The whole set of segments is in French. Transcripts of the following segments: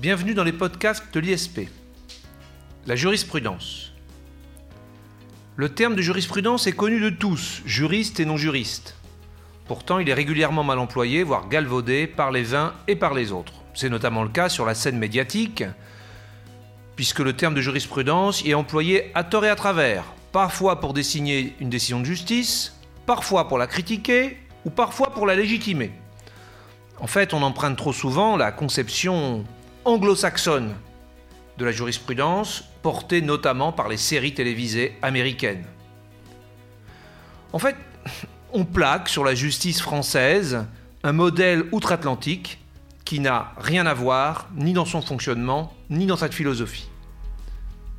Bienvenue dans les podcasts de l'ISP. La jurisprudence. Le terme de jurisprudence est connu de tous, juristes et non-juristes. Pourtant, il est régulièrement mal employé, voire galvaudé par les uns et par les autres. C'est notamment le cas sur la scène médiatique, puisque le terme de jurisprudence y est employé à tort et à travers, parfois pour désigner une décision de justice, parfois pour la critiquer, ou parfois pour la légitimer. En fait, on emprunte trop souvent la conception anglo-saxonne de la jurisprudence, portée notamment par les séries télévisées américaines. En fait, on plaque sur la justice française un modèle outre-Atlantique qui n'a rien à voir ni dans son fonctionnement, ni dans sa philosophie.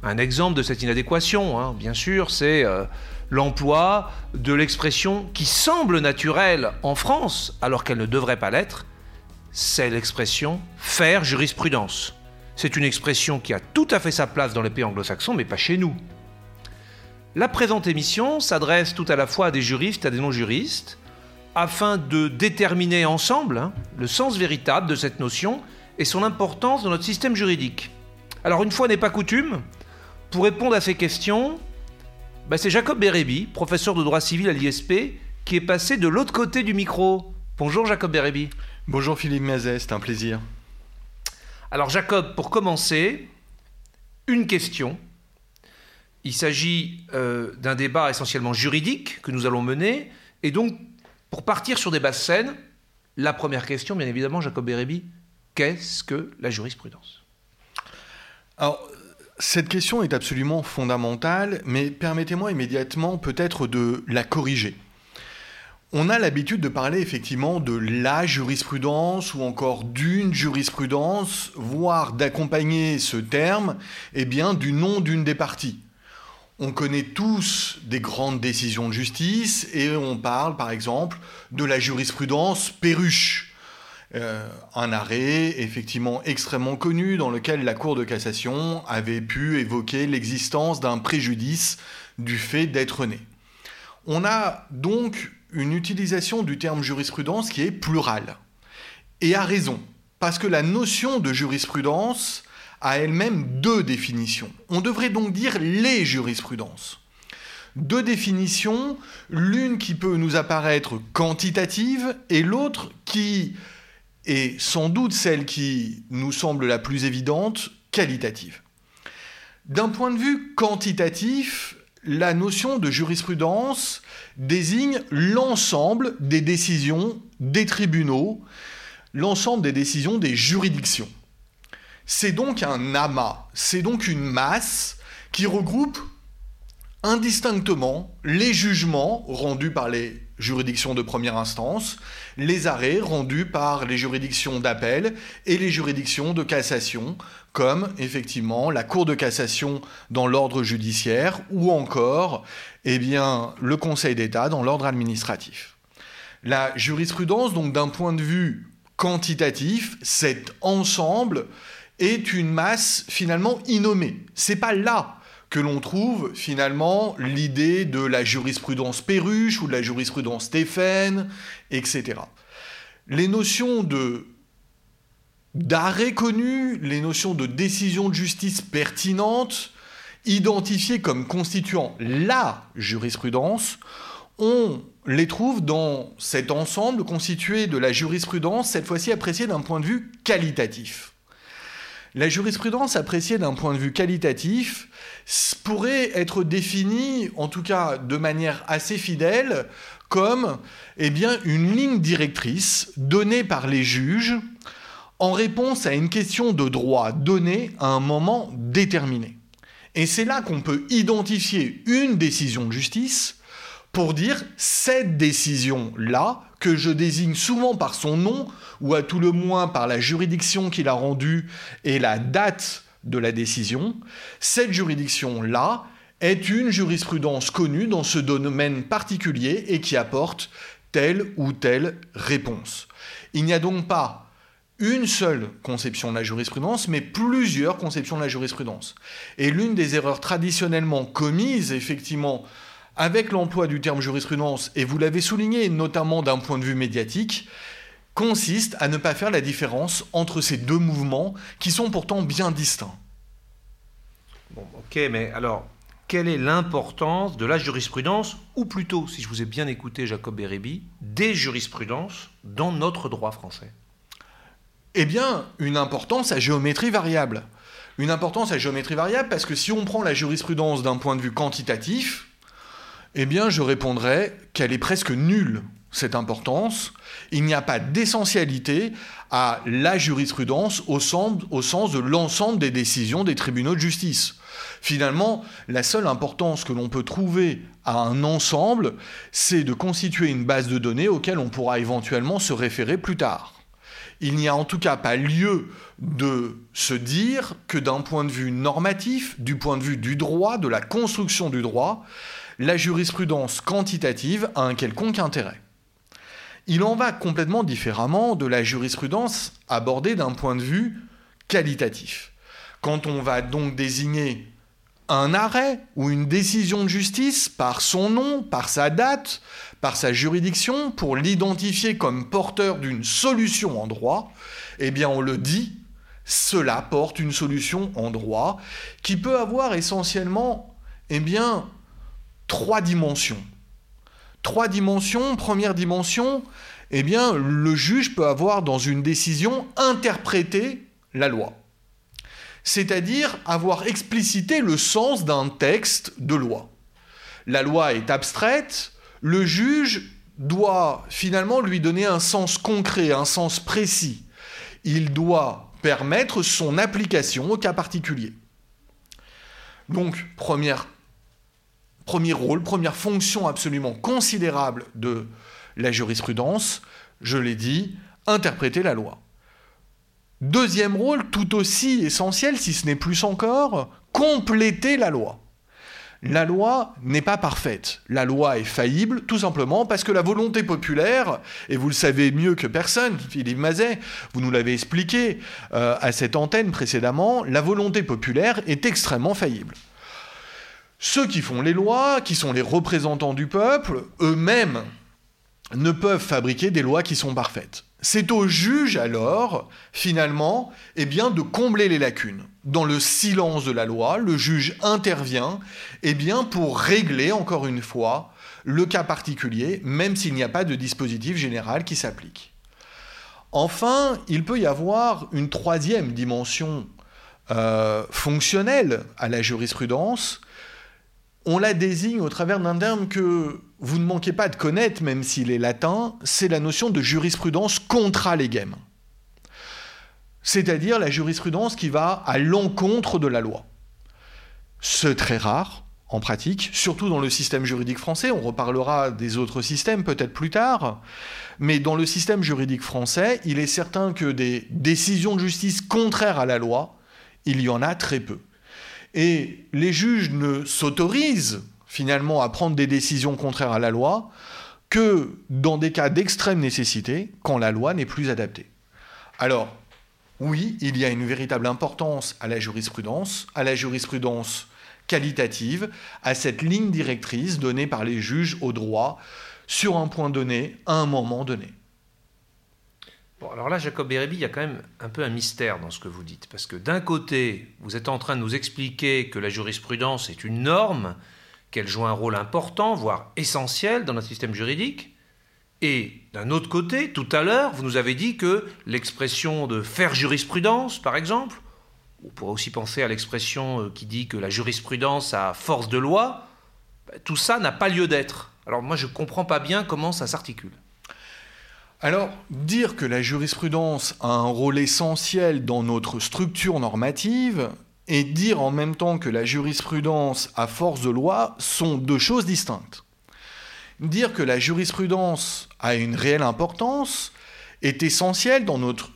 Un exemple de cette inadéquation, hein, bien sûr, c'est euh, l'emploi de l'expression qui semble naturelle en France, alors qu'elle ne devrait pas l'être, c'est l'expression faire jurisprudence. C'est une expression qui a tout à fait sa place dans les pays anglo-saxons, mais pas chez nous. La présente émission s'adresse tout à la fois à des juristes et à des non-juristes, afin de déterminer ensemble hein, le sens véritable de cette notion et son importance dans notre système juridique. Alors une fois n'est pas coutume, pour répondre à ces questions, bah, c'est Jacob Bérébi, professeur de droit civil à l'ISP, qui est passé de l'autre côté du micro. Bonjour Jacob Bérébi. Bonjour Philippe Mazet, c'est un plaisir. Alors Jacob, pour commencer, une question. Il s'agit euh, d'un débat essentiellement juridique que nous allons mener. Et donc, pour partir sur des basses scènes, la première question, bien évidemment, Jacob Bérébi, qu'est-ce que la jurisprudence? Alors, cette question est absolument fondamentale, mais permettez-moi immédiatement peut-être de la corriger. On a l'habitude de parler effectivement de la jurisprudence ou encore d'une jurisprudence, voire d'accompagner ce terme eh bien, du nom d'une des parties. On connaît tous des grandes décisions de justice et on parle par exemple de la jurisprudence Perruche, euh, un arrêt effectivement extrêmement connu dans lequel la Cour de cassation avait pu évoquer l'existence d'un préjudice du fait d'être né. On a donc une utilisation du terme jurisprudence qui est plurale. Et à raison, parce que la notion de jurisprudence a elle-même deux définitions. On devrait donc dire les jurisprudences. Deux définitions, l'une qui peut nous apparaître quantitative et l'autre qui est sans doute celle qui nous semble la plus évidente, qualitative. D'un point de vue quantitatif, la notion de jurisprudence désigne l'ensemble des décisions des tribunaux, l'ensemble des décisions des juridictions. C'est donc un amas, c'est donc une masse qui regroupe indistinctement les jugements rendus par les juridictions de première instance, les arrêts rendus par les juridictions d'appel et les juridictions de cassation, comme effectivement la Cour de cassation dans l'ordre judiciaire ou encore eh bien, le Conseil d'État dans l'ordre administratif. La jurisprudence, donc d'un point de vue quantitatif, cet ensemble est une masse finalement innommée. C'est pas là que l'on trouve finalement l'idée de la jurisprudence Perruche ou de la jurisprudence Stéphane, etc. Les notions de d'arrêt connu, les notions de décision de justice pertinente, identifiées comme constituant la jurisprudence, on les trouve dans cet ensemble constitué de la jurisprudence, cette fois-ci appréciée d'un point de vue qualitatif. La jurisprudence appréciée d'un point de vue qualitatif pourrait être définie, en tout cas de manière assez fidèle, comme eh une ligne directrice donnée par les juges en réponse à une question de droit donnée à un moment déterminé. Et c'est là qu'on peut identifier une décision de justice pour dire cette décision-là, que je désigne souvent par son nom, ou à tout le moins par la juridiction qui l'a rendue et la date de la décision, cette juridiction-là est une jurisprudence connue dans ce domaine particulier et qui apporte telle ou telle réponse. Il n'y a donc pas une seule conception de la jurisprudence, mais plusieurs conceptions de la jurisprudence. Et l'une des erreurs traditionnellement commises, effectivement, avec l'emploi du terme jurisprudence, et vous l'avez souligné, notamment d'un point de vue médiatique, consiste à ne pas faire la différence entre ces deux mouvements qui sont pourtant bien distincts. Bon, ok, mais alors, quelle est l'importance de la jurisprudence, ou plutôt, si je vous ai bien écouté, Jacob Bérébi, des jurisprudences dans notre droit français? Eh bien, une importance à géométrie variable. Une importance à géométrie variable parce que si on prend la jurisprudence d'un point de vue quantitatif, eh bien, je répondrais qu'elle est presque nulle, cette importance. Il n'y a pas d'essentialité à la jurisprudence au sens, au sens de l'ensemble des décisions des tribunaux de justice. Finalement, la seule importance que l'on peut trouver à un ensemble, c'est de constituer une base de données auquel on pourra éventuellement se référer plus tard. Il n'y a en tout cas pas lieu de se dire que d'un point de vue normatif, du point de vue du droit, de la construction du droit, la jurisprudence quantitative a un quelconque intérêt. Il en va complètement différemment de la jurisprudence abordée d'un point de vue qualitatif. Quand on va donc désigner un arrêt ou une décision de justice par son nom, par sa date, par sa juridiction, pour l'identifier comme porteur d'une solution en droit, eh bien on le dit, cela porte une solution en droit qui peut avoir essentiellement eh bien, trois dimensions. Trois dimensions. Première dimension, eh bien, le juge peut avoir dans une décision interprété la loi. C'est-à-dire avoir explicité le sens d'un texte de loi. La loi est abstraite, le juge doit finalement lui donner un sens concret, un sens précis. Il doit permettre son application au cas particulier. Donc, première premier rôle, première fonction absolument considérable de la jurisprudence, je l'ai dit, interpréter la loi. Deuxième rôle, tout aussi essentiel, si ce n'est plus encore, compléter la loi. La loi n'est pas parfaite. La loi est faillible, tout simplement parce que la volonté populaire, et vous le savez mieux que personne, Philippe Mazet, vous nous l'avez expliqué euh, à cette antenne précédemment, la volonté populaire est extrêmement faillible. Ceux qui font les lois, qui sont les représentants du peuple, eux-mêmes ne peuvent fabriquer des lois qui sont parfaites. C'est au juge alors, finalement, eh bien, de combler les lacunes. Dans le silence de la loi, le juge intervient eh bien, pour régler, encore une fois, le cas particulier, même s'il n'y a pas de dispositif général qui s'applique. Enfin, il peut y avoir une troisième dimension euh, fonctionnelle à la jurisprudence, on la désigne au travers d'un terme que vous ne manquez pas de connaître, même s'il est latin, c'est la notion de jurisprudence contra legem. C'est-à-dire la jurisprudence qui va à l'encontre de la loi. C'est très rare en pratique, surtout dans le système juridique français, on reparlera des autres systèmes peut-être plus tard, mais dans le système juridique français, il est certain que des décisions de justice contraires à la loi, il y en a très peu. Et les juges ne s'autorisent finalement à prendre des décisions contraires à la loi que dans des cas d'extrême nécessité, quand la loi n'est plus adaptée. Alors, oui, il y a une véritable importance à la jurisprudence, à la jurisprudence qualitative, à cette ligne directrice donnée par les juges au droit sur un point donné, à un moment donné. Alors là, Jacob Bérébi, il y a quand même un peu un mystère dans ce que vous dites. Parce que d'un côté, vous êtes en train de nous expliquer que la jurisprudence est une norme, qu'elle joue un rôle important, voire essentiel dans notre système juridique. Et d'un autre côté, tout à l'heure, vous nous avez dit que l'expression de faire jurisprudence, par exemple, on pourrait aussi penser à l'expression euh, qui dit que la jurisprudence a force de loi, ben, tout ça n'a pas lieu d'être. Alors moi, je ne comprends pas bien comment ça s'articule. Alors, dire que la jurisprudence a un rôle essentiel dans notre structure normative et dire en même temps que la jurisprudence a force de loi sont deux choses distinctes. Dire que la jurisprudence a une réelle importance est essentiel dans notre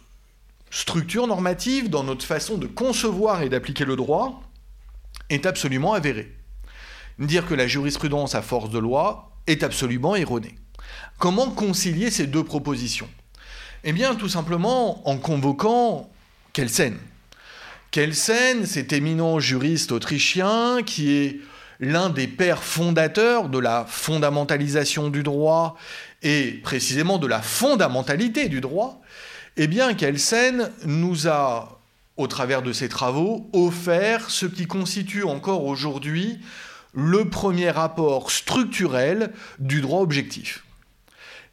structure normative, dans notre façon de concevoir et d'appliquer le droit, est absolument avéré. Dire que la jurisprudence a force de loi est absolument erroné. Comment concilier ces deux propositions? Eh bien, tout simplement en convoquant Kelsen. Kelsen, cet éminent juriste autrichien qui est l'un des pères fondateurs de la fondamentalisation du droit et précisément de la fondamentalité du droit, eh bien Kelsen nous a, au travers de ses travaux, offert ce qui constitue encore aujourd'hui le premier rapport structurel du droit objectif,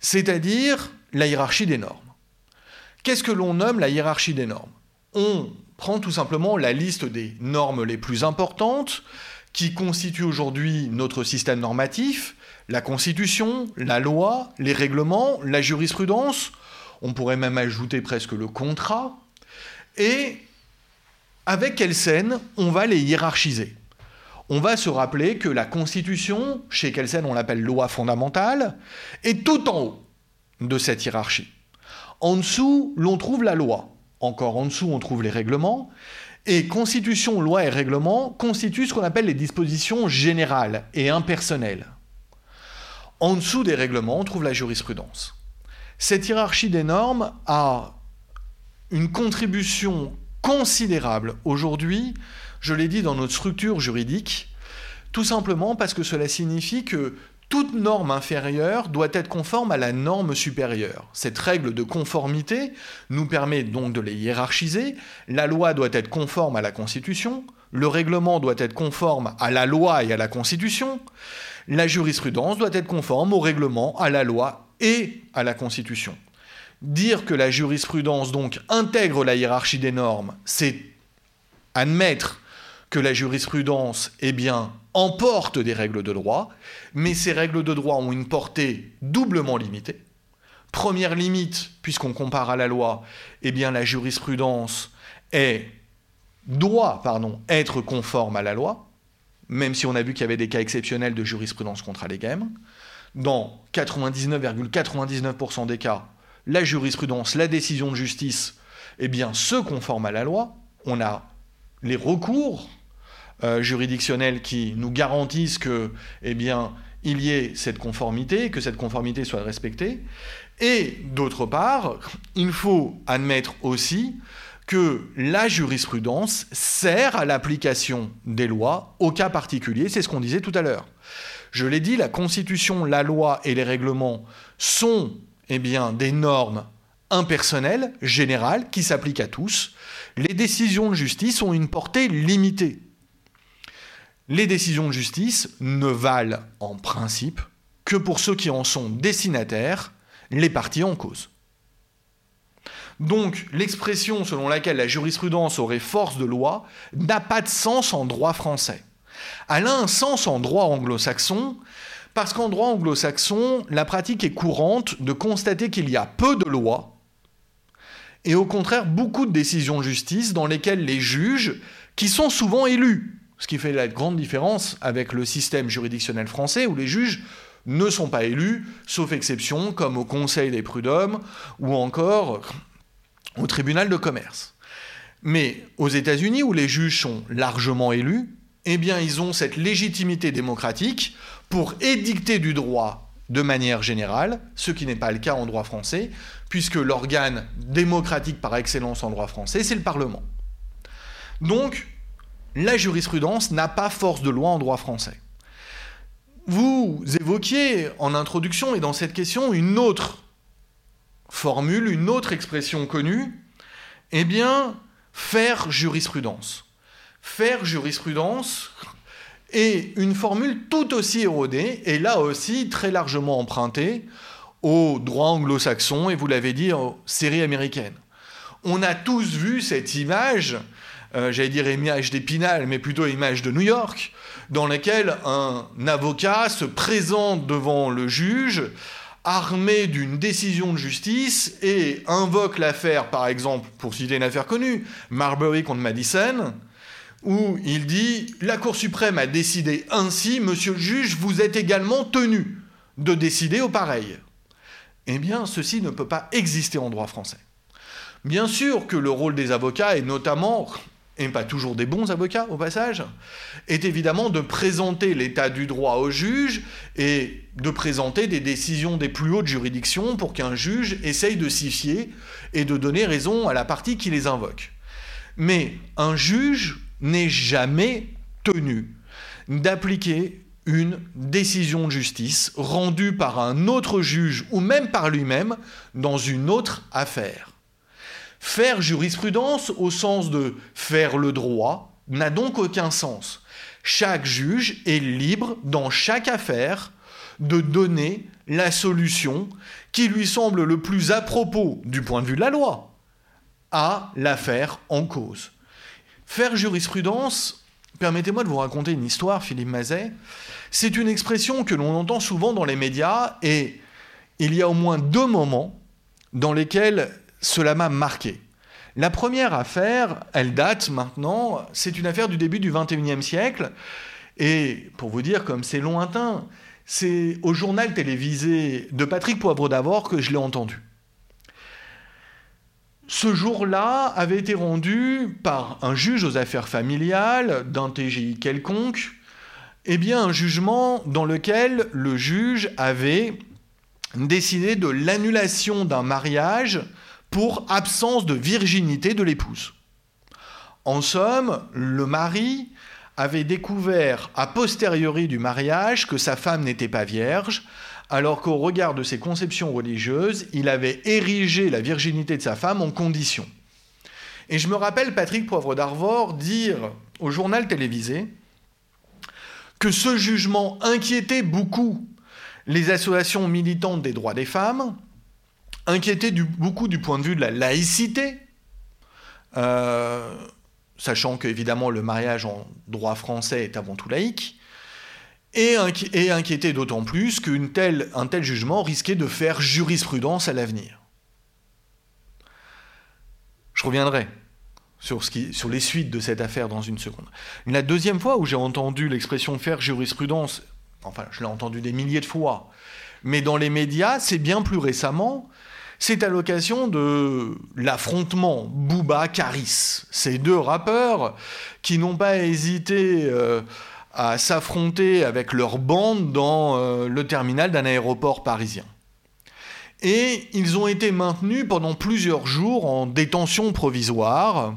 c'est-à-dire la hiérarchie des normes. Qu'est-ce que l'on nomme la hiérarchie des normes? On prend tout simplement la liste des normes les plus importantes qui constituent aujourd'hui notre système normatif, la Constitution, la loi, les règlements, la jurisprudence, on pourrait même ajouter presque le contrat, et avec Kelsen, on va les hiérarchiser? On va se rappeler que la Constitution, chez Kelsen on l'appelle loi fondamentale, est tout en haut de cette hiérarchie. En dessous, l'on trouve la loi. Encore en dessous, on trouve les règlements. Et Constitution, loi et règlement constituent ce qu'on appelle les dispositions générales et impersonnelles. En dessous des règlements, on trouve la jurisprudence. Cette hiérarchie des normes a une contribution considérable aujourd'hui, je l'ai dit, dans notre structure juridique, tout simplement parce que cela signifie que toute norme inférieure doit être conforme à la norme supérieure. Cette règle de conformité nous permet donc de les hiérarchiser. La loi doit être conforme à la Constitution, le règlement doit être conforme à la loi et à la Constitution, la jurisprudence doit être conforme au règlement, à la loi et à la Constitution. Dire que la jurisprudence donc intègre la hiérarchie des normes, c'est admettre que la jurisprudence eh bien, emporte des règles de droit, mais ces règles de droit ont une portée doublement limitée. Première limite, puisqu'on compare à la loi, eh bien la jurisprudence est, doit pardon, être conforme à la loi, même si on a vu qu'il y avait des cas exceptionnels de jurisprudence contre allégem. Dans 99,99% des cas, la jurisprudence, la décision de justice, eh bien, se conforme à la loi. On a les recours euh, juridictionnels qui nous garantissent que, eh bien, il y ait cette conformité, que cette conformité soit respectée. Et d'autre part, il faut admettre aussi que la jurisprudence sert à l'application des lois au cas particulier, c'est ce qu'on disait tout à l'heure. Je l'ai dit, la Constitution, la loi et les règlements sont eh bien, des normes impersonnelles, générales, qui s'appliquent à tous. Les décisions de justice ont une portée limitée. Les décisions de justice ne valent en principe que pour ceux qui en sont destinataires, les parties en cause. Donc l'expression selon laquelle la jurisprudence aurait force de loi n'a pas de sens en droit français. Elle a un sens en droit anglo-saxon, parce qu'en droit anglo-saxon, la pratique est courante de constater qu'il y a peu de lois, et au contraire beaucoup de décisions de justice dans lesquelles les juges, qui sont souvent élus, ce qui fait la grande différence avec le système juridictionnel français où les juges ne sont pas élus, sauf exception, comme au Conseil des prud'hommes ou encore au tribunal de commerce. Mais aux États-Unis, où les juges sont largement élus, eh bien, ils ont cette légitimité démocratique pour édicter du droit de manière générale, ce qui n'est pas le cas en droit français, puisque l'organe démocratique par excellence en droit français, c'est le Parlement. Donc, la jurisprudence n'a pas force de loi en droit français. Vous évoquiez en introduction et dans cette question une autre formule, une autre expression connue, eh bien, faire jurisprudence. Faire jurisprudence est une formule tout aussi érodée, et là aussi très largement empruntée au droit anglo-saxon, et vous l'avez dit, aux séries américaines. On a tous vu cette image, euh, j'allais dire image d'Épinal, mais plutôt image de New York, dans laquelle un avocat se présente devant le juge armé d'une décision de justice et invoque l'affaire, par exemple, pour citer une affaire connue, Marbury contre Madison, où il dit La Cour suprême a décidé ainsi, monsieur le juge, vous êtes également tenu de décider au pareil. Eh bien, ceci ne peut pas exister en droit français. Bien sûr que le rôle des avocats est notamment et pas toujours des bons avocats au passage, est évidemment de présenter l'état du droit au juge et de présenter des décisions des plus hautes juridictions pour qu'un juge essaye de s'y fier et de donner raison à la partie qui les invoque. Mais un juge n'est jamais tenu d'appliquer une décision de justice rendue par un autre juge ou même par lui-même dans une autre affaire. Faire jurisprudence au sens de faire le droit n'a donc aucun sens. Chaque juge est libre dans chaque affaire de donner la solution qui lui semble le plus à propos du point de vue de la loi à l'affaire en cause. Faire jurisprudence, permettez-moi de vous raconter une histoire, Philippe Mazet. C'est une expression que l'on entend souvent dans les médias et il y a au moins deux moments dans lesquels cela m'a marqué. La première affaire, elle date maintenant, c'est une affaire du début du XXIe siècle. Et pour vous dire comme c'est lointain, c'est au journal télévisé de Patrick Poivre d'Avor que je l'ai entendu. Ce jour-là avait été rendu par un juge aux affaires familiales d'un TGI quelconque, eh bien un jugement dans lequel le juge avait décidé de l'annulation d'un mariage pour absence de virginité de l'épouse. En somme, le mari avait découvert a posteriori du mariage que sa femme n'était pas vierge, alors qu'au regard de ses conceptions religieuses, il avait érigé la virginité de sa femme en condition. Et je me rappelle Patrick Poivre d'Arvor dire au journal télévisé que ce jugement inquiétait beaucoup les associations militantes des droits des femmes, inquiétait beaucoup du point de vue de la laïcité, euh, sachant qu'évidemment le mariage en droit français est avant tout laïque, et, inquiétait d'autant plus qu'un tel, tel jugement risquait de faire jurisprudence à l'avenir. Je reviendrai sur, ce qui, sur, les suites de cette affaire dans une seconde. La deuxième fois où j'ai entendu l'expression faire jurisprudence, enfin je l'ai entendu des milliers de fois, mais dans les médias, c'est bien plus récemment, c'est à l'occasion de l'affrontement Booba-Caris, ces deux rappeurs qui n'ont pas hésité euh, à s'affronter avec leur bande dans euh, le terminal d'un aéroport parisien. Et ils ont été maintenus pendant plusieurs jours en détention provisoire.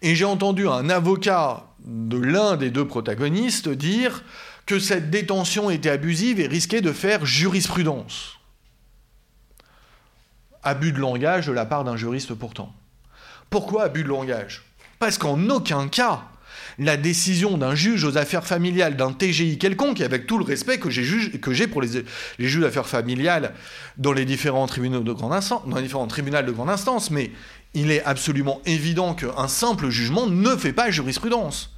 Et j'ai entendu un avocat de l'un des deux protagonistes dire que cette détention était abusive et risquait de faire jurisprudence abus de langage de la part d'un juriste pourtant. Pourquoi abus de langage? Parce qu'en aucun cas, la décision d'un juge aux affaires familiales, d'un TGI quelconque, avec tout le respect que j'ai pour les, les juges d'affaires familiales dans les différents tribunaux de grande instance, dans les différents tribunaux de grande instance, mais il est absolument évident qu'un simple jugement ne fait pas jurisprudence.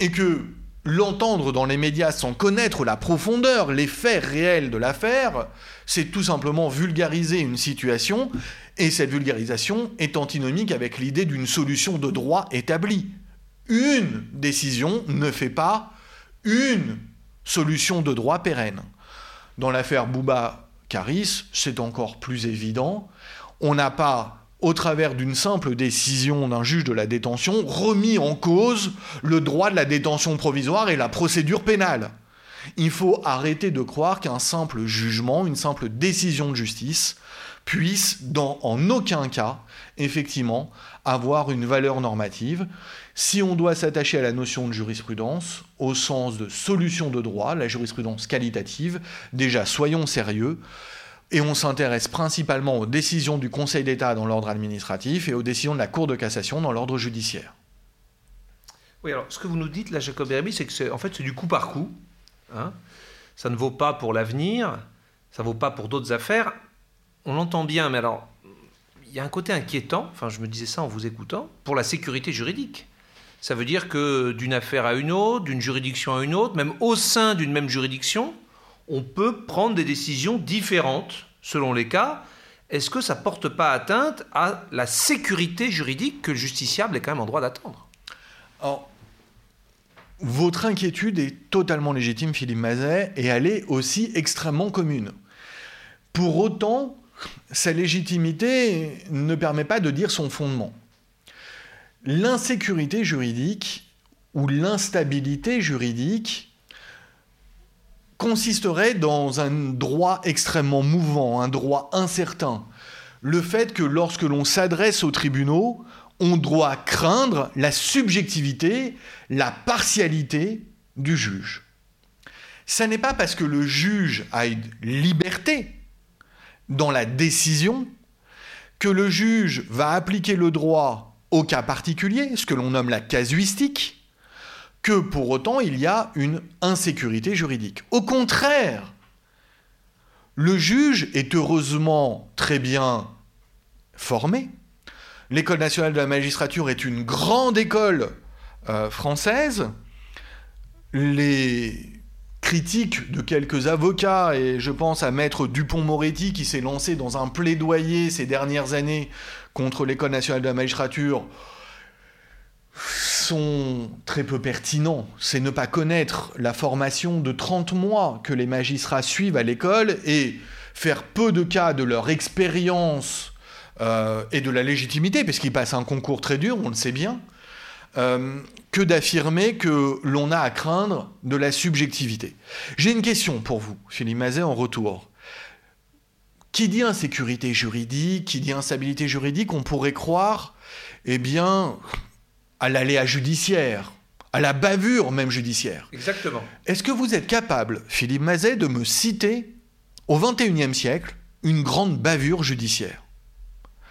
Et que l'entendre dans les médias sans connaître la profondeur, les faits réels de l'affaire, c'est tout simplement vulgariser une situation, et cette vulgarisation est antinomique avec l'idée d'une solution de droit établie. Une décision ne fait pas une solution de droit pérenne. Dans l'affaire Bouba-Caris, c'est encore plus évident. On n'a pas au travers d'une simple décision d'un juge de la détention, remis en cause le droit de la détention provisoire et la procédure pénale. Il faut arrêter de croire qu'un simple jugement, une simple décision de justice puisse, en aucun cas, effectivement, avoir une valeur normative. Si on doit s'attacher à la notion de jurisprudence, au sens de solution de droit, la jurisprudence qualitative, déjà soyons sérieux, et on s'intéresse principalement aux décisions du Conseil d'État dans l'ordre administratif et aux décisions de la Cour de cassation dans l'ordre judiciaire. Oui, alors ce que vous nous dites là, Jacob Herby, c'est que c'est, en fait c'est du coup par coup. Hein. ça ne vaut pas pour l'avenir, ça ne vaut pas pour d'autres affaires. On l'entend bien, mais alors il y a un côté inquiétant, enfin je me disais ça en vous écoutant, pour la sécurité juridique. Ça veut dire que d'une affaire à une autre, d'une juridiction à une autre, même au sein d'une même juridiction, on peut prendre des décisions différentes selon les cas. Est-ce que ça ne porte pas atteinte à la sécurité juridique que le justiciable est quand même en droit d'attendre? Votre inquiétude est totalement légitime, Philippe Mazet, et elle est aussi extrêmement commune. Pour autant, sa légitimité ne permet pas de dire son fondement. L'insécurité juridique ou l'instabilité juridique consisterait dans un droit extrêmement mouvant, un droit incertain. Le fait que lorsque l'on s'adresse aux tribunaux, on doit craindre la subjectivité, la partialité du juge. ça n'est pas parce que le juge a une liberté dans la décision que le juge va appliquer le droit au cas particulier, ce que l'on nomme la casuistique, que pour autant il y a une insécurité juridique. Au contraire, le juge est heureusement très bien formé. L'école nationale de la magistrature est une grande école euh, française. Les critiques de quelques avocats, et je pense à Maître Dupont-Moretti qui s'est lancé dans un plaidoyer ces dernières années contre l'École nationale de la magistrature, sont très peu pertinents. C'est ne pas connaître la formation de 30 mois que les magistrats suivent à l'école et faire peu de cas de leur expérience euh, et de la légitimité, parce qu'ils passent un concours très dur, on le sait bien, euh, que d'affirmer que l'on a à craindre de la subjectivité. J'ai une question pour vous, Philippe Mazet, en retour. Qui dit insécurité juridique, qui dit instabilité juridique, on pourrait croire, eh bien, à l'aléa judiciaire, à la bavure même judiciaire. Exactement. Est-ce que vous êtes capable, Philippe Mazet, de me citer, au XXIe siècle, une grande bavure judiciaire?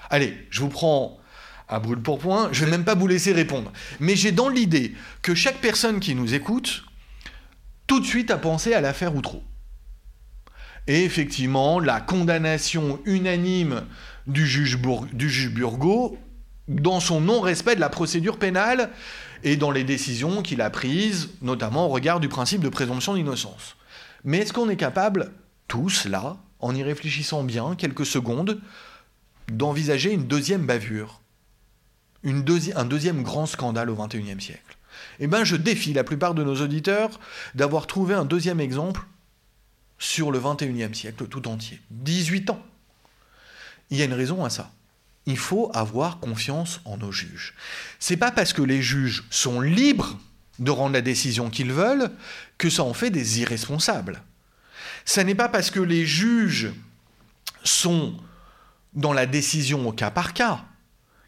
Allez, je vous prends à brûle pour point, je vais même pas vous laisser répondre. Mais j'ai dans l'idée que chaque personne qui nous écoute, tout de suite a pensé à l'affaire Outreau. Et effectivement, la condamnation unanime du juge, du juge Burgot dans son non-respect de la procédure pénale et dans les décisions qu'il a prises, notamment au regard du principe de présomption d'innocence. Mais est-ce qu'on est capable, tous là, en y réfléchissant bien quelques secondes, d'envisager une deuxième bavure? Un deuxième grand scandale au XXIe siècle? Eh bien, je défie la plupart de nos auditeurs d'avoir trouvé un deuxième exemple sur le XXIe siècle tout entier. 18 ans. Il y a une raison à ça. Il faut avoir confiance en nos juges. C'est pas parce que les juges sont libres de rendre la décision qu'ils veulent que ça en fait des irresponsables. Ça n'est pas parce que les juges sont dans la décision au cas par cas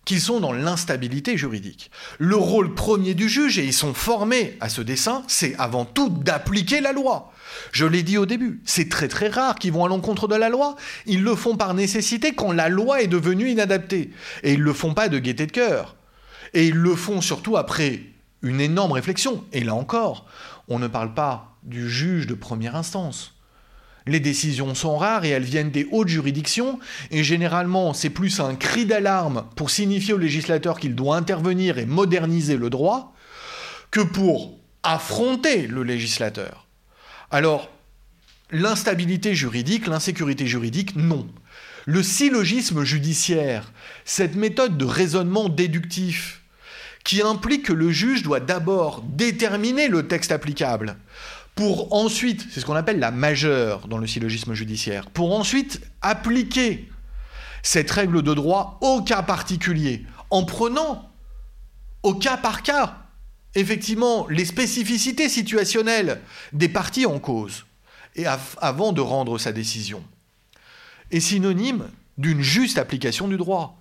qu'ils sont dans l'instabilité juridique. Le rôle premier du juge, et ils sont formés à ce dessin, c'est avant tout d'appliquer la loi. Je l'ai dit au début, c'est très très rare qu'ils vont à l'encontre de la loi. Ils le font par nécessité quand la loi est devenue inadaptée. Et ils ne le font pas de gaieté de cœur. Et ils le font surtout après une énorme réflexion. Et là encore, on ne parle pas du juge de première instance. Les décisions sont rares et elles viennent des hautes juridictions, et généralement c'est plus un cri d'alarme pour signifier au législateur qu'il doit intervenir et moderniser le droit, que pour affronter le législateur. Alors, l'instabilité juridique, l'insécurité juridique, non. Le syllogisme judiciaire, cette méthode de raisonnement déductif, qui implique que le juge doit d'abord déterminer le texte applicable, pour ensuite, c'est ce qu'on appelle la majeure dans le syllogisme judiciaire, pour ensuite appliquer cette règle de droit au cas particulier, en prenant au cas par cas, effectivement, les spécificités situationnelles des parties en cause, et avant de rendre sa décision, est synonyme d'une juste application du droit.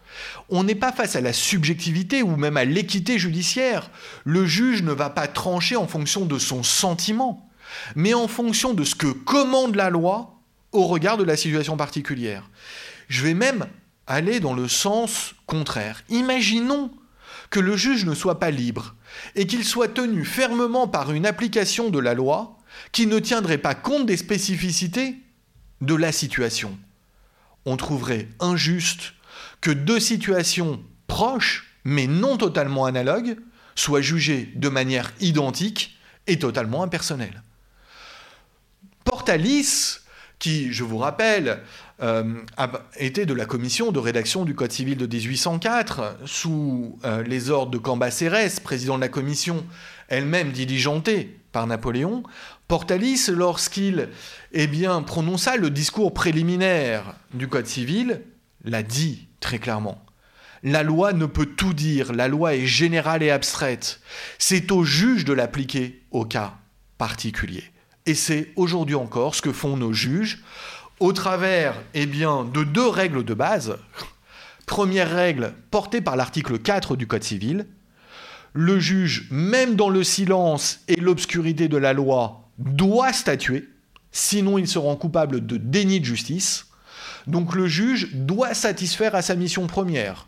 On n'est pas face à la subjectivité ou même à l'équité judiciaire. Le juge ne va pas trancher en fonction de son sentiment mais en fonction de ce que commande la loi au regard de la situation particulière. Je vais même aller dans le sens contraire. Imaginons que le juge ne soit pas libre et qu'il soit tenu fermement par une application de la loi qui ne tiendrait pas compte des spécificités de la situation. On trouverait injuste que deux situations proches, mais non totalement analogues, soient jugées de manière identique et totalement impersonnelle. Portalis, qui, je vous rappelle, euh, était de la commission de rédaction du Code civil de 1804, sous euh, les ordres de Cambacérès, président de la commission, elle-même diligentée par Napoléon, Portalis, lorsqu'il eh bien, prononça le discours préliminaire du Code civil, l'a dit très clairement. La loi ne peut tout dire, la loi est générale et abstraite. C'est au juge de l'appliquer au cas particulier. Et c'est aujourd'hui encore ce que font nos juges au travers eh de deux règles de base. Première règle portée par l'article 4 du Code civil. Le juge, même dans le silence et l'obscurité de la loi, doit statuer, sinon il se rend coupable de déni de justice. Donc le juge doit satisfaire à sa mission première,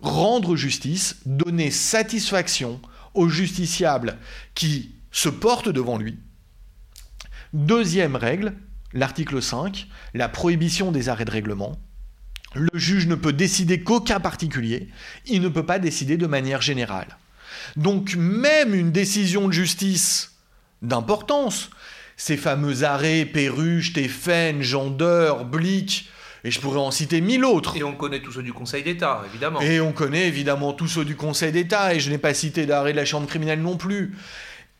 rendre justice, donner satisfaction au justiciable qui se porte devant lui. Deuxième règle, l'article 5, la prohibition des arrêts de règlement. Le juge ne peut décider qu'au cas particulier, il ne peut pas décider de manière générale. Donc même une décision de justice d'importance, ces fameux arrêts Perruche, Stéphane, Gendeur, Blic, et je pourrais en citer mille autres. Et on connaît tous ceux du Conseil d'État, évidemment. Et on connaît évidemment tous ceux du Conseil d'État, et je n'ai pas cité d'arrêt de la Chambre criminelle non plus.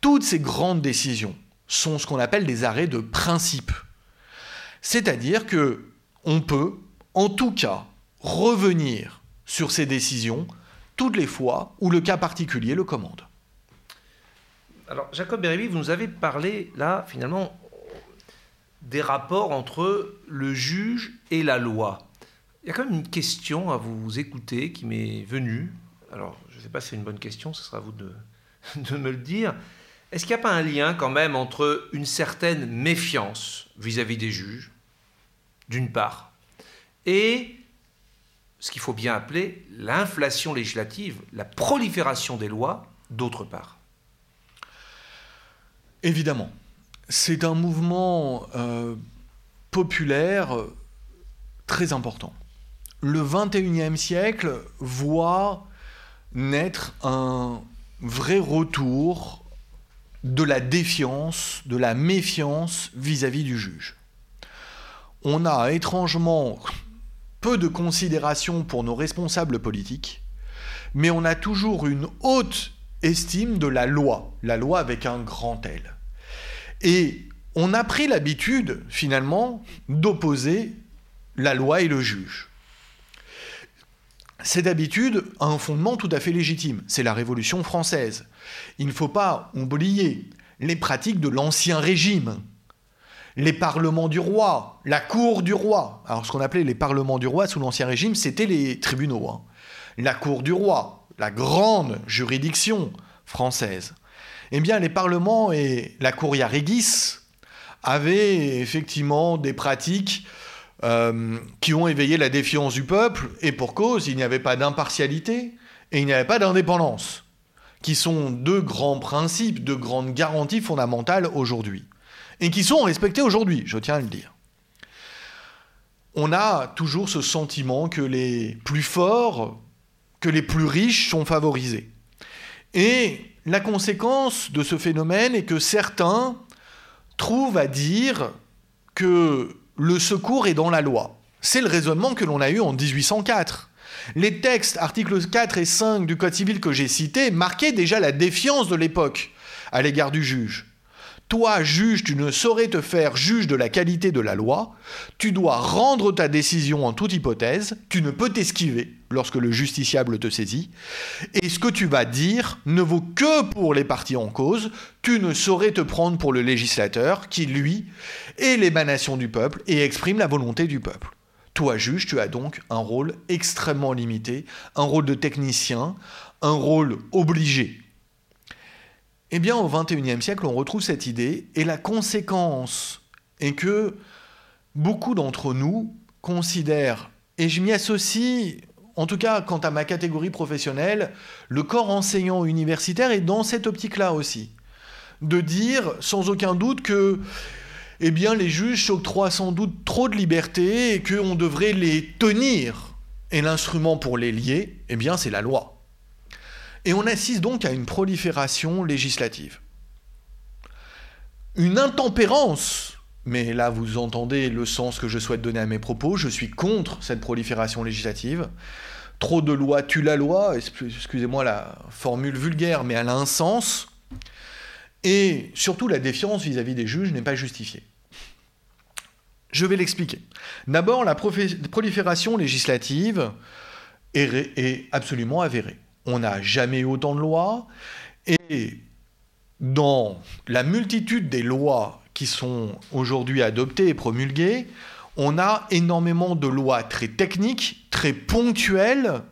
Toutes ces grandes décisions sont ce qu'on appelle des arrêts de principe. C'est-à-dire que on peut, en tout cas, revenir sur ces décisions toutes les fois où le cas particulier le commande. Alors, Jacob Bérébi, vous nous avez parlé là, finalement, des rapports entre le juge et la loi. Il y a quand même une question à vous écouter qui m'est venue. Alors, je ne sais pas si c'est une bonne question, ce sera à vous de, de me le dire. Est-ce qu'il n'y a pas un lien quand même entre une certaine méfiance vis-à-vis des juges, d'une part, et ce qu'il faut bien appeler l'inflation législative, la prolifération des lois, d'autre part? Évidemment. C'est un mouvement euh, populaire très important. Le 21e siècle voit naître un vrai retour de la défiance, de la méfiance vis-à-vis du juge. On a étrangement peu de considération pour nos responsables politiques, mais on a toujours une haute estime de la loi, la loi avec un grand L. Et on a pris l'habitude, finalement, d'opposer la loi et le juge. Cette habitude a un fondement tout à fait légitime, c'est la Révolution française. Il ne faut pas oublier les pratiques de l'Ancien Régime, les parlements du roi, la cour du roi. Alors ce qu'on appelait les parlements du roi sous l'Ancien Régime, c'était les tribunaux. Hein. La cour du roi, la grande juridiction française. Eh bien, les parlements et la curia regis avaient effectivement des pratiques euh, qui ont éveillé la défiance du peuple, et pour cause, il n'y avait pas d'impartialité et il n'y avait pas d'indépendance, qui sont deux grands principes, deux grandes garanties fondamentales aujourd'hui, et qui sont respectés aujourd'hui, je tiens à le dire. On a toujours ce sentiment que les plus forts, que les plus riches sont favorisés. Et la conséquence de ce phénomène est que certains trouvent à dire que le secours est dans la loi. C'est le raisonnement que l'on a eu en 1804. Les textes, articles 4 et 5 du Code civil que j'ai cités, marquaient déjà la défiance de l'époque à l'égard du juge. Toi, juge, tu ne saurais te faire juge de la qualité de la loi, tu dois rendre ta décision en toute hypothèse, tu ne peux t'esquiver lorsque le justiciable te saisit, et ce que tu vas dire ne vaut que pour les parties en cause, tu ne saurais te prendre pour le législateur qui, lui, est l'émanation du peuple et exprime la volonté du peuple. Toi, juge, tu as donc un rôle extrêmement limité, un rôle de technicien, un rôle obligé eh bien, au XXIe siècle, on retrouve cette idée, et la conséquence est que beaucoup d'entre nous considèrent, et je m'y associe, en tout cas quant à ma catégorie professionnelle, le corps enseignant universitaire est dans cette optique-là aussi. De dire sans aucun doute que eh les juges s'octroient sans doute trop de liberté et qu'on devrait les tenir. Et l'instrument pour les lier, eh bien, c'est la loi. Et on assiste donc à une prolifération législative. Une intempérance, mais là vous entendez le sens que je souhaite donner à mes propos, je suis contre cette prolifération législative. Trop de lois tue la loi, excusez-moi la formule vulgaire, mais elle a un sens. Et surtout, la défiance vis-à-vis des juges n'est pas justifiée. Je vais l'expliquer. D'abord, la prolifération législative est absolument avérée on n'a jamais eu autant de lois, et dans la multitude des lois qui sont aujourd'hui adoptées et promulguées, on a énormément de lois très techniques, très ponctuelles,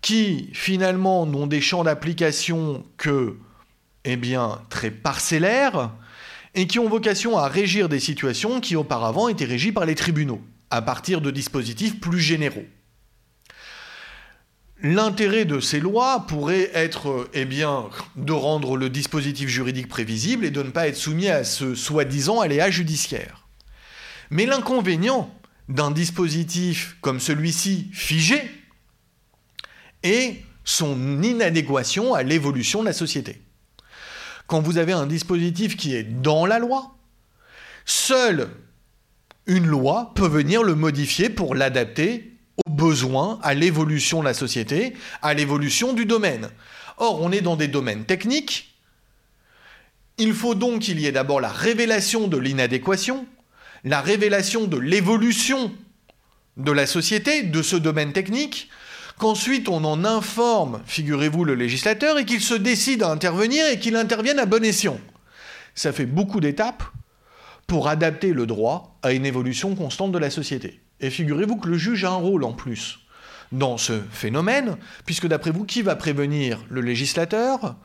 qui finalement n'ont des champs d'application que, eh bien, très parcellaires, et qui ont vocation à régir des situations qui auparavant étaient régies par les tribunaux, à partir de dispositifs plus généraux. L'intérêt de ces lois pourrait être eh bien, de rendre le dispositif juridique prévisible et de ne pas être soumis à ce soi-disant aléa judiciaire. Mais l'inconvénient d'un dispositif comme celui-ci figé est son inadéquation à l'évolution de la société. Quand vous avez un dispositif qui est dans la loi, seule une loi peut venir le modifier pour l'adapter aux besoins, à l'évolution de la société, à l'évolution du domaine. Or, on est dans des domaines techniques. Il faut donc qu'il y ait d'abord la révélation de l'inadéquation, la révélation de l'évolution de la société, de ce domaine technique, qu'ensuite on en informe, figurez-vous, le législateur, et qu'il se décide à intervenir et qu'il intervienne à bon escient. Ça fait beaucoup d'étapes pour adapter le droit à une évolution constante de la société. Et figurez-vous que le juge a un rôle en plus dans ce phénomène, puisque d'après vous, qui va prévenir le législateur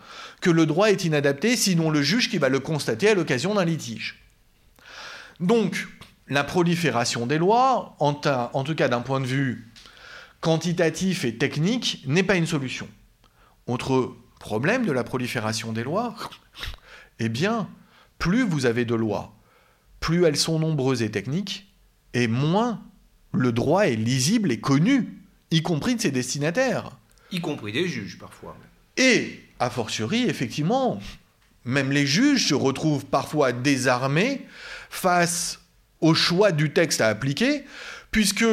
que le droit est inadapté, sinon le juge qui va le constater à l'occasion d'un litige? Donc, la prolifération des lois, en, tout cas d'un point de vue quantitatif et technique, n'est pas une solution. Autre problème de la prolifération des lois, eh bien, plus vous avez de lois, plus elles sont nombreuses et techniques, et moins le droit est lisible et connu, y compris de ses destinataires. Y compris des juges parfois. Et, a fortiori, effectivement, même les juges se retrouvent parfois désarmés face au choix du texte à appliquer, puisque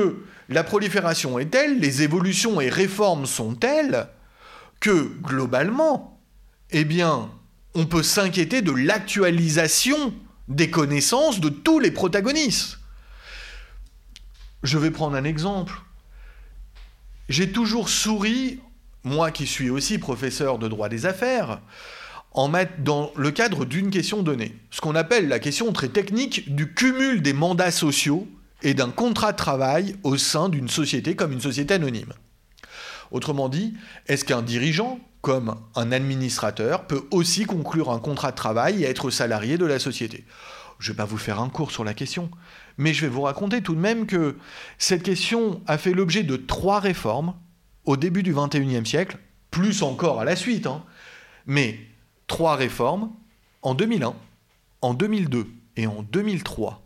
la prolifération est telle, les évolutions et réformes sont telles, que globalement, eh bien, on peut s'inquiéter de l'actualisation des connaissances de tous les protagonistes. Je vais prendre un exemple. J'ai toujours souri, moi qui suis aussi professeur de droit des affaires, en dans le cadre d'une question donnée, ce qu'on appelle la question très technique du cumul des mandats sociaux et d'un contrat de travail au sein d'une société comme une société anonyme. Autrement dit, est-ce qu'un dirigeant, comme un administrateur, peut aussi conclure un contrat de travail et être salarié de la société? Je ne vais pas vous faire un cours sur la question, mais je vais vous raconter tout de même que cette question a fait l'objet de trois réformes au début du XXIe siècle, plus encore à la suite, hein. mais trois réformes en 2001, en 2002 et en 2003.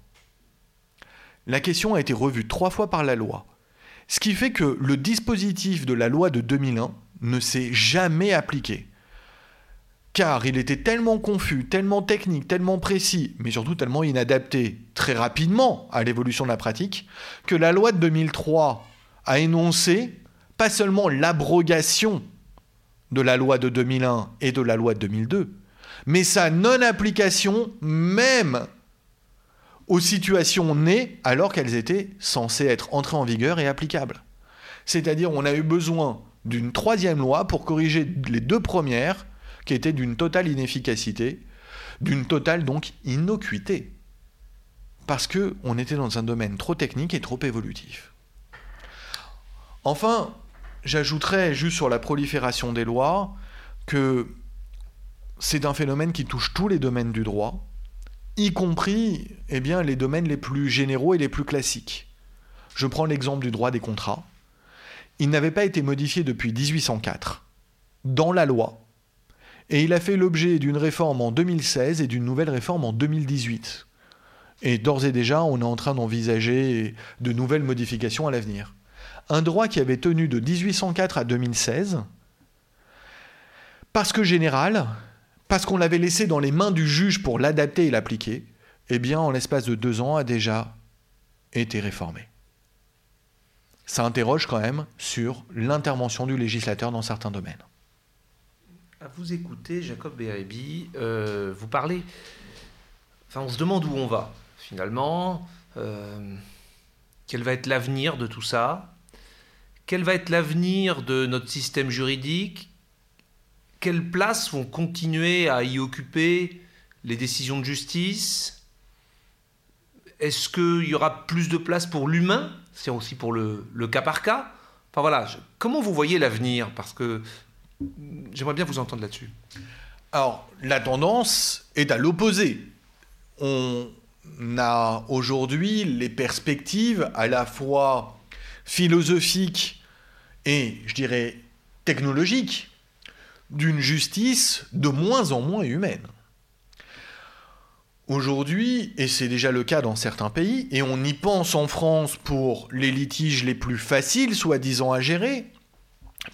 La question a été revue trois fois par la loi, ce qui fait que le dispositif de la loi de 2001 ne s'est jamais appliqué car il était tellement confus, tellement technique, tellement précis, mais surtout tellement inadapté très rapidement à l'évolution de la pratique, que la loi de 2003 a énoncé pas seulement l'abrogation de la loi de 2001 et de la loi de 2002, mais sa non-application même aux situations nées alors qu'elles étaient censées être entrées en vigueur et applicables. C'est-à-dire on a eu besoin d'une troisième loi pour corriger les deux premières qui était d'une totale inefficacité, d'une totale donc innocuité, parce que on était dans un domaine trop technique et trop évolutif. Enfin, j'ajouterais juste sur la prolifération des lois que c'est un phénomène qui touche tous les domaines du droit, y compris eh bien, les domaines les plus généraux et les plus classiques. Je prends l'exemple du droit des contrats. Il n'avait pas été modifié depuis 1804 dans la loi et il a fait l'objet d'une réforme en 2016 et d'une nouvelle réforme en 2018. Et d'ores et déjà, on est en train d'envisager de nouvelles modifications à l'avenir. Un droit qui avait tenu de 1804 à 2016, parce que général, parce qu'on l'avait laissé dans les mains du juge pour l'adapter et l'appliquer, eh bien, en l'espace de deux ans, a déjà été réformé. Ça interroge quand même sur l'intervention du législateur dans certains domaines à vous écouter, Jacob Bérébi, euh, vous parlez. Enfin, on se demande où on va, finalement. Euh, quel va être l'avenir de tout ça? Quel va être l'avenir de notre système juridique? Quelle place vont continuer à y occuper les décisions de justice? Est-ce qu'il y aura plus de place pour l'humain? C'est aussi pour le, le, cas par cas. Enfin voilà, comment vous voyez l'avenir? Parce que J'aimerais bien vous entendre là-dessus. Alors, la tendance est à l'opposé. on a aujourd'hui les perspectives à la fois philosophiques et, je dirais, technologiques d'une justice de moins en moins humaine. Aujourd'hui, et c'est déjà le cas dans certains pays, et on y pense en France pour les litiges les plus faciles, soi-disant à gérer,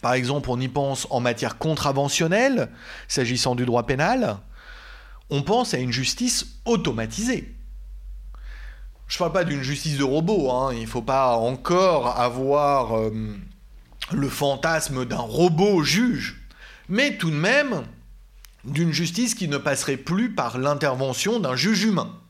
par exemple, on y pense en matière contraventionnelle, s'agissant du droit pénal, on pense à une justice automatisée. Je ne parle pas d'une justice de robot, hein. il ne faut pas encore avoir euh, le fantasme d'un robot juge, mais tout de même d'une justice qui ne passerait plus par l'intervention d'un juge humain.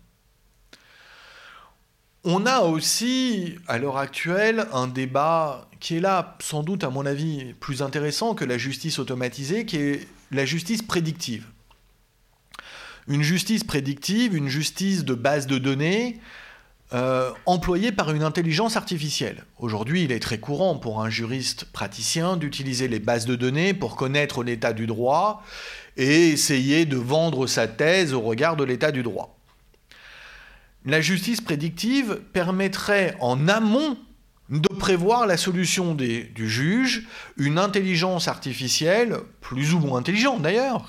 On a aussi, à l'heure actuelle, un débat qui est là, sans doute, à mon avis, plus intéressant que la justice automatisée, qui est la justice prédictive. Une justice prédictive, une justice de base de données, euh, employée par une intelligence artificielle. Aujourd'hui, il est très courant pour un juriste praticien d'utiliser les bases de données pour connaître l'état du droit et essayer de vendre sa thèse au regard de l'état du droit. La justice prédictive permettrait en amont de prévoir la solution du juge, une intelligence artificielle, plus ou moins intelligente d'ailleurs,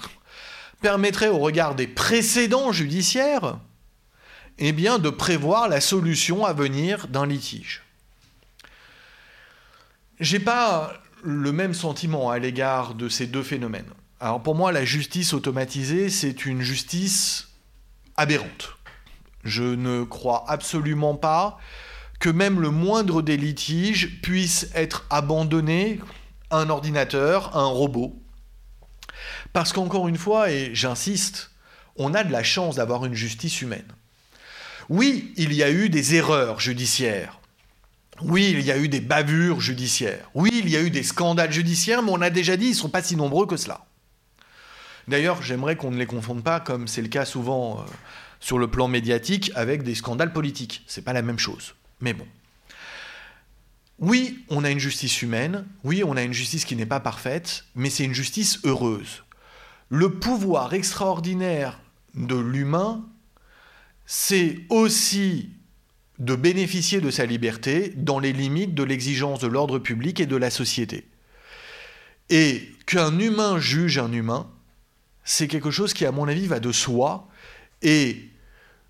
permettrait au regard des précédents judiciaires, eh bien, de prévoir la solution à venir d'un litige. J'ai pas le même sentiment à l'égard de ces deux phénomènes. Alors pour moi, la justice automatisée, c'est une justice aberrante. Je ne crois absolument pas que même le moindre des litiges puisse être abandonné à un ordinateur, à un robot. Parce qu'encore une fois, et j'insiste, on a de la chance d'avoir une justice humaine. Oui, il y a eu des erreurs judiciaires. Oui, il y a eu des bavures judiciaires. Oui, il y a eu des scandales judiciaires, mais on a déjà dit, ils ne sont pas si nombreux que cela. D'ailleurs, j'aimerais qu'on ne les confonde pas, comme c'est le cas souvent euh, sur le plan médiatique, avec des scandales politiques. C'est pas la même chose. Mais bon. Oui, on a une justice humaine, oui, on a une justice qui n'est pas parfaite, mais c'est une justice heureuse. Le pouvoir extraordinaire de l'humain, c'est aussi de bénéficier de sa liberté dans les limites de l'exigence de l'ordre public et de la société. Et qu'un humain juge un humain, c'est quelque chose qui, à mon avis, va de soi. Et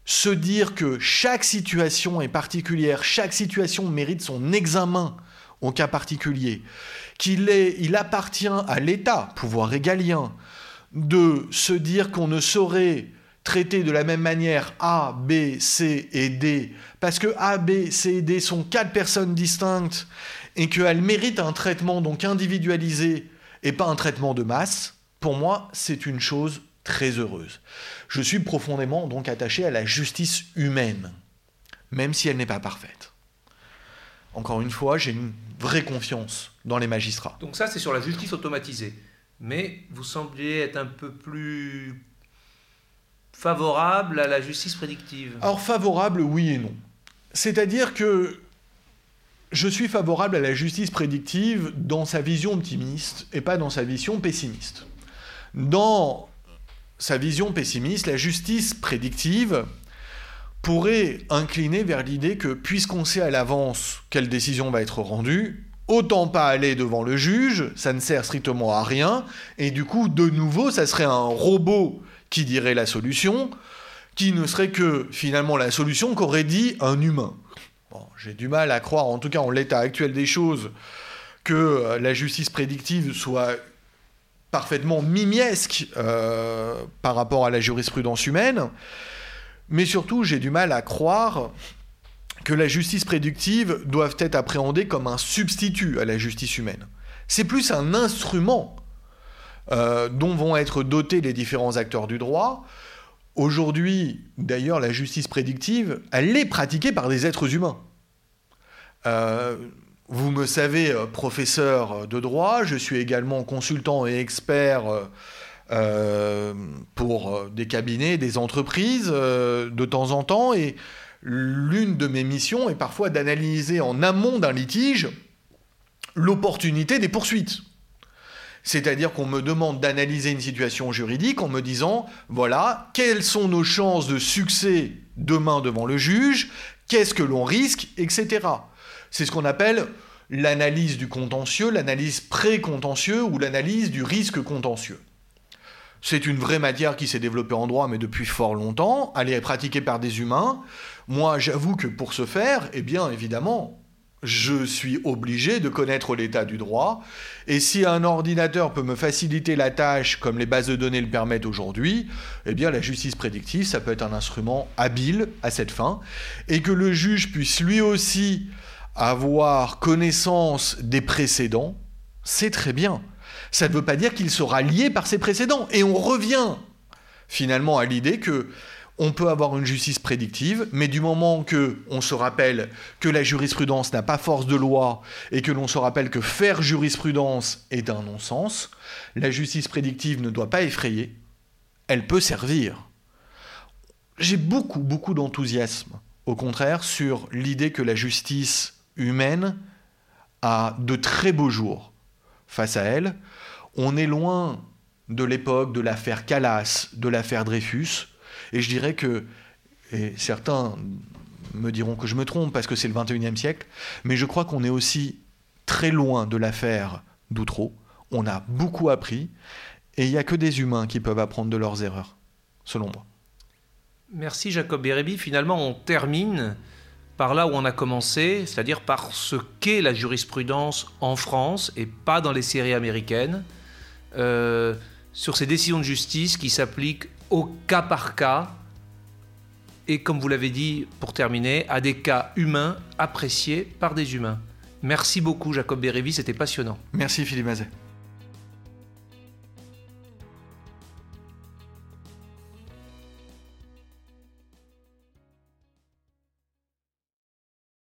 se dire que chaque situation est particulière, chaque situation mérite son examen au cas particulier, qu'il il appartient à l'État, pouvoir régalien, de se dire qu'on ne saurait traiter de la même manière A, B, C et D, parce que A, B, C et D sont quatre personnes distinctes et qu'elles méritent un traitement donc individualisé et pas un traitement de masse, pour moi, c'est une chose très heureuse. Je suis profondément donc attaché à la justice humaine, même si elle n'est pas parfaite. Encore une fois, j'ai une vraie confiance dans les magistrats. Donc ça, c'est sur la justice automatisée. Mais vous semblez être un peu plus favorable à la justice prédictive. Alors favorable, oui et non. C'est-à-dire que je suis favorable à la justice prédictive dans sa vision optimiste et pas dans sa vision pessimiste. Dans sa vision pessimiste, la justice prédictive pourrait incliner vers l'idée que puisqu'on sait à l'avance quelle décision va être rendue, autant pas aller devant le juge, ça ne sert strictement à rien, et du coup, de nouveau, ça serait un robot qui dirait la solution, qui ne serait que finalement la solution qu'aurait dit un humain. J'ai du mal à croire, en tout cas en l'état actuel des choses, que la justice prédictive soit parfaitement mimiesque euh, par rapport à la jurisprudence humaine, mais surtout j'ai du mal à croire que la justice prédictive doive être appréhendée comme un substitut à la justice humaine. C'est plus un instrument euh, dont vont être dotés les différents acteurs du droit. Aujourd'hui, d'ailleurs, la justice prédictive, elle est pratiquée par des êtres humains. Euh, vous me savez, euh, professeur de droit, je suis également consultant et expert euh, pour des cabinets, des entreprises de temps en temps, et l'une de mes missions est parfois d'analyser en amont d'un litige l'opportunité des poursuites. C'est-à-dire qu'on me demande d'analyser une situation juridique en me disant, voilà, quelles sont nos chances de succès demain devant le juge, qu'est-ce que l'on risque, etc. C'est ce qu'on appelle l'analyse du contentieux, l'analyse pré-contentieux ou l'analyse du risque contentieux. C'est une vraie matière qui s'est développée en droit, mais depuis fort longtemps. Elle est pratiquée par des humains. Moi, j'avoue que pour ce faire, eh bien, évidemment, je suis obligé de connaître l'état du droit. Et si un ordinateur peut me faciliter la tâche comme les bases de données le permettent aujourd'hui, eh bien la justice prédictive, ça peut être un instrument habile à cette fin. Et que le juge puisse lui aussi avoir connaissance des précédents, c'est très bien. Ça ne veut pas dire qu'il sera lié par ses précédents. Et on revient finalement à l'idée que on peut avoir une justice prédictive, mais du moment que on se rappelle que la jurisprudence n'a pas force de loi et que l'on se rappelle que faire jurisprudence est un non-sens, la justice prédictive ne doit pas effrayer, elle peut servir. J'ai beaucoup, beaucoup d'enthousiasme, au contraire, sur l'idée que la justice humaine a de très beaux jours face à elle. On est loin de l'époque de l'affaire Calas, de l'affaire Dreyfus, et je dirais que, et certains me diront que je me trompe parce que c'est le 21e siècle, mais je crois qu'on est aussi très loin de l'affaire d'Outreau. On a beaucoup appris, et il n'y a que des humains qui peuvent apprendre de leurs erreurs, selon moi. Merci Jacob Bérébi. Finalement, on termine par là où on a commencé, c'est-à-dire par ce qu'est la jurisprudence en France et pas dans les séries américaines, euh, sur ces décisions de justice qui s'appliquent au cas par cas et, comme vous l'avez dit pour terminer, à des cas humains appréciés par des humains. Merci beaucoup Jacob Bérévi, c'était passionnant. Merci Philippe Mazet.